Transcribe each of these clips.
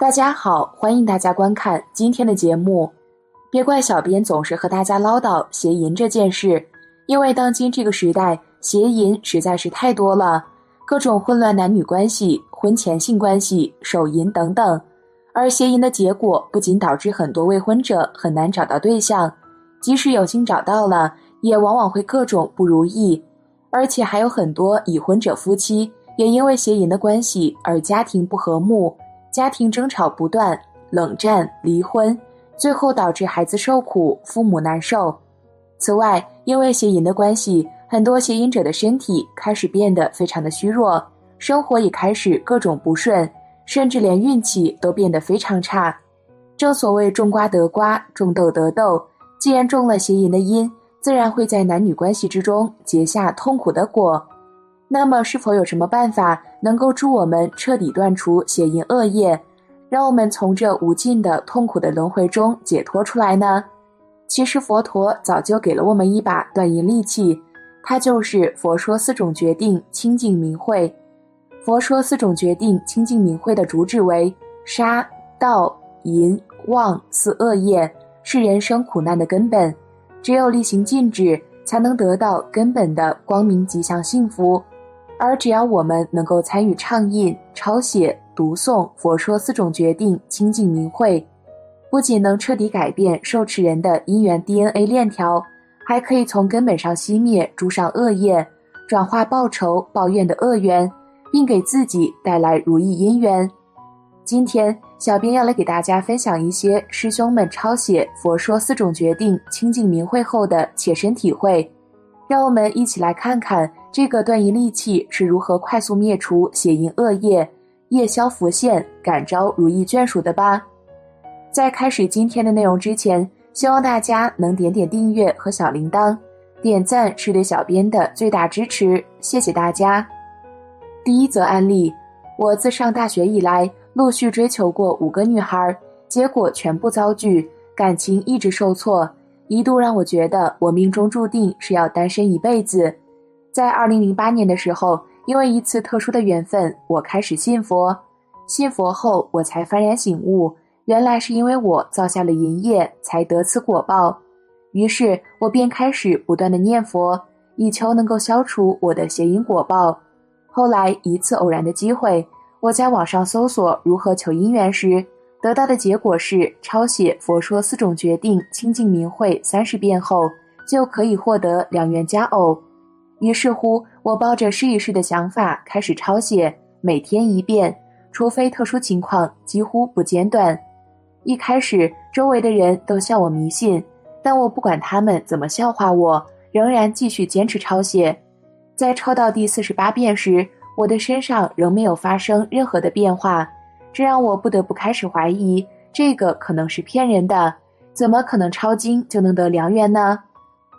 大家好，欢迎大家观看今天的节目。别怪小编总是和大家唠叨邪淫这件事，因为当今这个时代，邪淫实在是太多了，各种混乱男女关系、婚前性关系、手淫等等。而邪淫的结果，不仅导致很多未婚者很难找到对象，即使有幸找到了，也往往会各种不如意。而且还有很多已婚者夫妻，也因为邪淫的关系而家庭不和睦。家庭争吵不断，冷战、离婚，最后导致孩子受苦，父母难受。此外，因为邪淫的关系，很多邪淫者的身体开始变得非常的虚弱，生活也开始各种不顺，甚至连运气都变得非常差。正所谓种瓜得瓜，种豆得豆。既然种了邪淫的因，自然会在男女关系之中结下痛苦的果。那么，是否有什么办法能够助我们彻底断除邪淫恶业，让我们从这无尽的痛苦的轮回中解脱出来呢？其实，佛陀早就给了我们一把断淫利器，它就是《佛说四种决定清净明慧》。《佛说四种决定清净明慧》的主旨为杀、盗、淫、妄四恶业是人生苦难的根本，只有力行禁止，才能得到根本的光明吉祥幸福。而只要我们能够参与唱印、抄写、读诵《佛说四种决定清净明慧》，不仅能彻底改变受持人的因缘 DNA 链条，还可以从根本上熄灭诸上恶业，转化报仇报怨的恶缘，并给自己带来如意姻缘。今天，小编要来给大家分享一些师兄们抄写《佛说四种决定清净明慧》后的切身体会，让我们一起来看看。这个断淫利器是如何快速灭除邪淫恶业、夜宵浮现、感召如意眷属的吧？在开始今天的内容之前，希望大家能点点订阅和小铃铛，点赞是对小编的最大支持，谢谢大家。第一则案例：我自上大学以来，陆续追求过五个女孩，结果全部遭拒，感情一直受挫，一度让我觉得我命中注定是要单身一辈子。在二零零八年的时候，因为一次特殊的缘分，我开始信佛。信佛后，我才幡然醒悟，原来是因为我造下了淫业，才得此果报。于是，我便开始不断的念佛，以求能够消除我的邪淫果报。后来，一次偶然的机会，我在网上搜索如何求姻缘时，得到的结果是抄写《佛说四种决定清净明慧》三十遍后，就可以获得两元佳偶。于是乎，我抱着试一试的想法开始抄写，每天一遍，除非特殊情况，几乎不间断。一开始，周围的人都笑我迷信，但我不管他们怎么笑话我，仍然继续坚持抄写。在抄到第四十八遍时，我的身上仍没有发生任何的变化，这让我不得不开始怀疑，这个可能是骗人的，怎么可能抄经就能得良缘呢？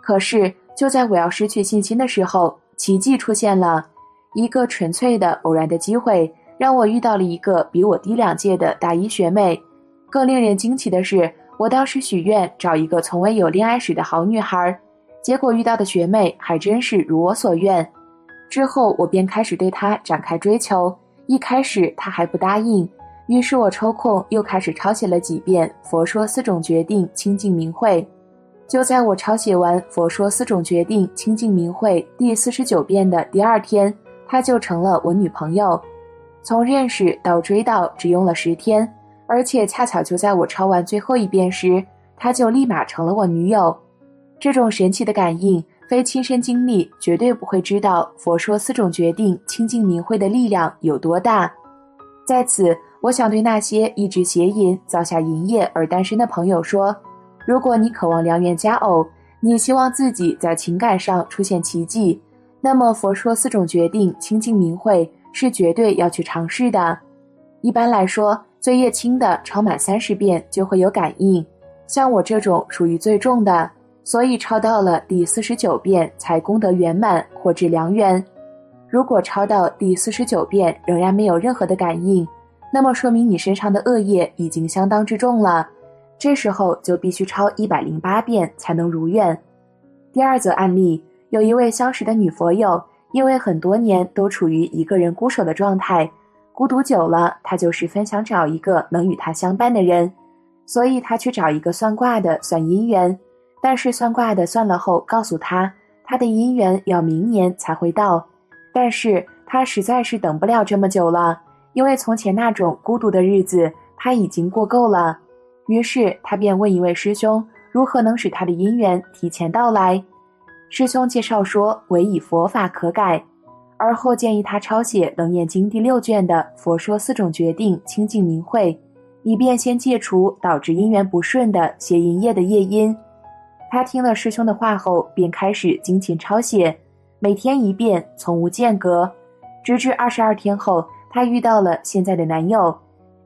可是。就在我要失去信心的时候，奇迹出现了，一个纯粹的偶然的机会，让我遇到了一个比我低两届的大一学妹。更令人惊奇的是，我当时许愿找一个从未有恋爱史的好女孩，结果遇到的学妹还真是如我所愿。之后我便开始对她展开追求，一开始她还不答应，于是我抽空又开始抄写了几遍《佛说四种决定清净明慧》。就在我抄写完《佛说四种决定清净明慧》第四十九遍的第二天，她就成了我女朋友。从认识到追到只用了十天，而且恰巧就在我抄完最后一遍时，她就立马成了我女友。这种神奇的感应，非亲身经历绝对不会知道《佛说四种决定清净明慧》的力量有多大。在此，我想对那些一直邪淫造下淫业而单身的朋友说。如果你渴望良缘佳偶，你希望自己在情感上出现奇迹，那么佛说四种决定清净明慧是绝对要去尝试的。一般来说，罪业轻的抄满三十遍就会有感应，像我这种属于最重的，所以抄到了第四十九遍才功德圆满或至良缘。如果抄到第四十九遍仍然没有任何的感应，那么说明你身上的恶业已经相当之重了。这时候就必须抄一百零八遍才能如愿。第二则案例，有一位相识的女佛友，因为很多年都处于一个人孤守的状态，孤独久了，他就十分想找一个能与他相伴的人，所以他去找一个算卦的算姻缘。但是算卦的算了后告诉他，他的姻缘要明年才会到。但是他实在是等不了这么久了，因为从前那种孤独的日子他已经过够了。于是他便问一位师兄，如何能使他的姻缘提前到来？师兄介绍说，唯以佛法可改。而后建议他抄写《楞严经》第六卷的《佛说四种决定清净明慧》，以便先戒除导致姻缘不顺的邪淫业的业因。他听了师兄的话后，便开始精勤抄写，每天一遍，从无间隔。直至二十二天后，她遇到了现在的男友。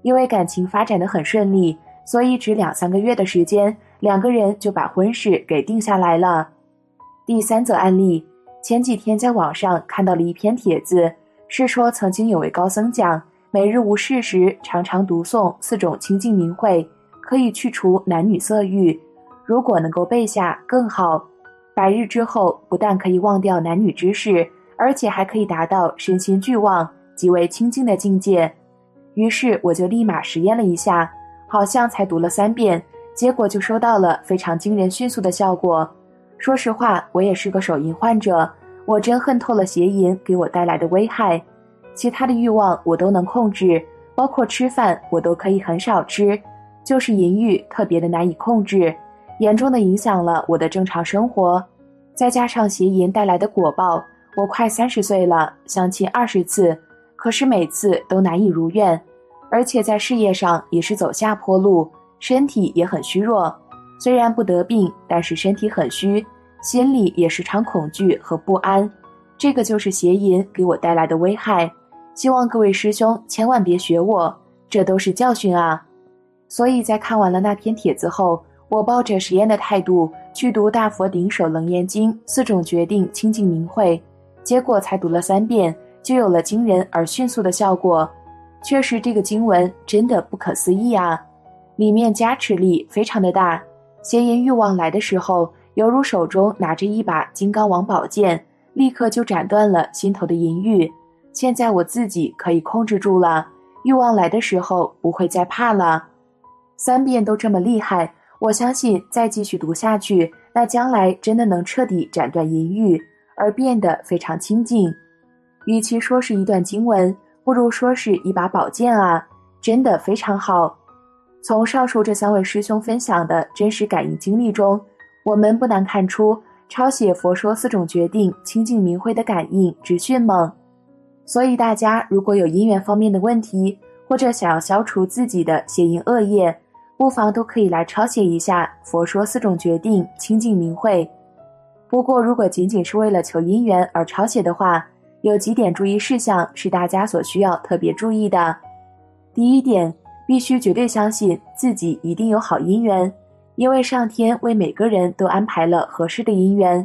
因为感情发展的很顺利，所以只两三个月的时间，两个人就把婚事给定下来了。第三则案例。前几天在网上看到了一篇帖子，是说曾经有位高僧讲，每日无事时常常读诵四种清净名会，可以去除男女色欲。如果能够背下更好，百日之后不但可以忘掉男女之事，而且还可以达到身心俱忘、极为清净的境界。于是我就立马实验了一下，好像才读了三遍，结果就收到了非常惊人迅速的效果。说实话，我也是个手淫患者，我真恨透了邪淫给我带来的危害。其他的欲望我都能控制，包括吃饭我都可以很少吃，就是淫欲特别的难以控制，严重的影响了我的正常生活。再加上邪淫带来的果报，我快三十岁了，相亲二十次，可是每次都难以如愿，而且在事业上也是走下坡路，身体也很虚弱。虽然不得病，但是身体很虚，心里也时常恐惧和不安。这个就是邪淫给我带来的危害。希望各位师兄千万别学我，这都是教训啊！所以在看完了那篇帖子后，我抱着实验的态度去读《大佛顶首楞严经》四种决定清净明慧，结果才读了三遍，就有了惊人而迅速的效果。确实，这个经文真的不可思议啊！里面加持力非常的大。邪淫欲望来的时候，犹如手中拿着一把金刚王宝剑，立刻就斩断了心头的淫欲。现在我自己可以控制住了，欲望来的时候不会再怕了。三遍都这么厉害，我相信再继续读下去，那将来真的能彻底斩断淫欲，而变得非常清净。与其说是一段经文，不如说是一把宝剑啊，真的非常好。从上述这三位师兄分享的真实感应经历中，我们不难看出抄写《佛说四种决定清净明慧》的感应之迅猛。所以，大家如果有姻缘方面的问题，或者想要消除自己的邪淫恶业，不妨都可以来抄写一下《佛说四种决定清净明慧》。不过，如果仅仅是为了求姻缘而抄写的话，有几点注意事项是大家所需要特别注意的。第一点。必须绝对相信自己一定有好姻缘，因为上天为每个人都安排了合适的姻缘。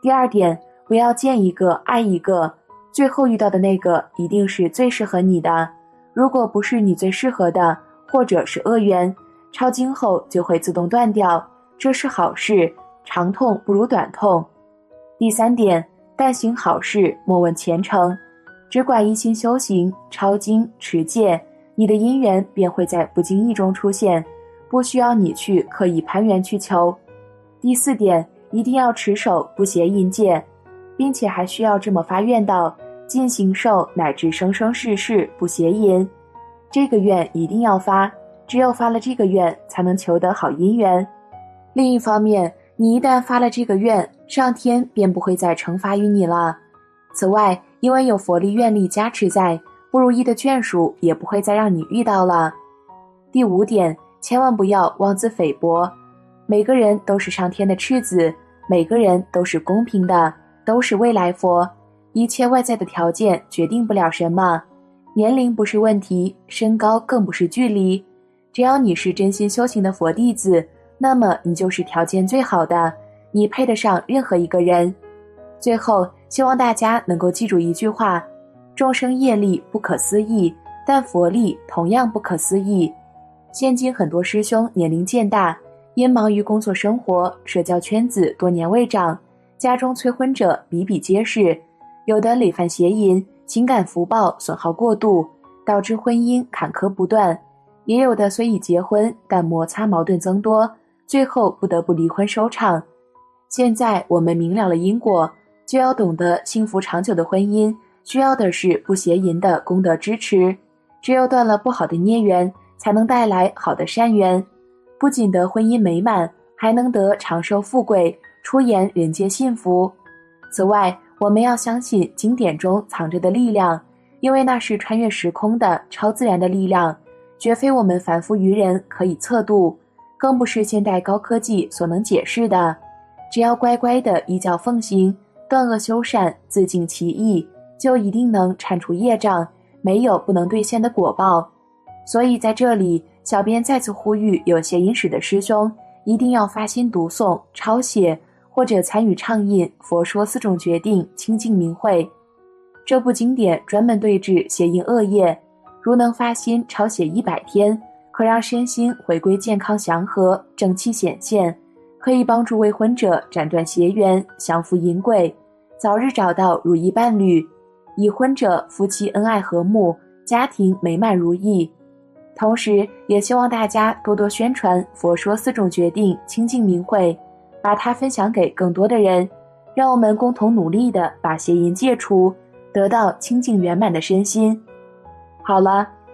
第二点，不要见一个爱一个，最后遇到的那个一定是最适合你的。如果不是你最适合的，或者是恶缘，抄经后就会自动断掉，这是好事。长痛不如短痛。第三点，但行好事，莫问前程，只管一心修行，抄经持戒。你的姻缘便会在不经意中出现，不需要你去刻意攀缘去求。第四点，一定要持守不邪淫戒，并且还需要这么发愿道：尽行受乃至生生世世不邪淫。这个愿一定要发，只有发了这个愿，才能求得好姻缘。另一方面，你一旦发了这个愿，上天便不会再惩罚于你了。此外，因为有佛力愿力加持在。不如意的眷属也不会再让你遇到了。第五点，千万不要妄自菲薄。每个人都是上天的赤子，每个人都是公平的，都是未来佛。一切外在的条件决定不了什么，年龄不是问题，身高更不是距离。只要你是真心修行的佛弟子，那么你就是条件最好的，你配得上任何一个人。最后，希望大家能够记住一句话。众生业力不可思议，但佛力同样不可思议。现今很多师兄年龄渐大，因忙于工作生活、社交圈子多年未长，家中催婚者比比皆是。有的累犯邪淫，情感福报损耗过度，导致婚姻坎坷不断；也有的虽已结婚，但摩擦矛盾增多，最后不得不离婚收场。现在我们明了了因果，就要懂得幸福长久的婚姻需要的是不邪淫的功德支持。只有断了不好的孽缘，才能带来好的善缘，不仅得婚姻美满，还能得长寿富贵，出言人间幸福。此外，我们要相信经典中藏着的力量，因为那是穿越时空的超自然的力量，绝非我们凡夫愚人可以测度，更不是现代高科技所能解释的。只要乖乖的依教奉行，断恶修善，自净其意，就一定能铲除业障。没有不能兑现的果报，所以在这里，小编再次呼吁有谐音史的师兄，一定要发心读诵、抄写或者参与唱印《佛说四种决定》清净明慧。这部经典专门对治邪淫恶业，如能发心抄写一百天，可让身心回归健康祥和、正气显现，可以帮助未婚者斩断邪缘、降服淫鬼，早日找到如意伴侣。已婚者夫妻恩爱和睦，家庭美满如意。同时，也希望大家多多宣传《佛说四种决定》清净明慧，把它分享给更多的人。让我们共同努力的把邪淫戒除，得到清净圆满的身心。好了，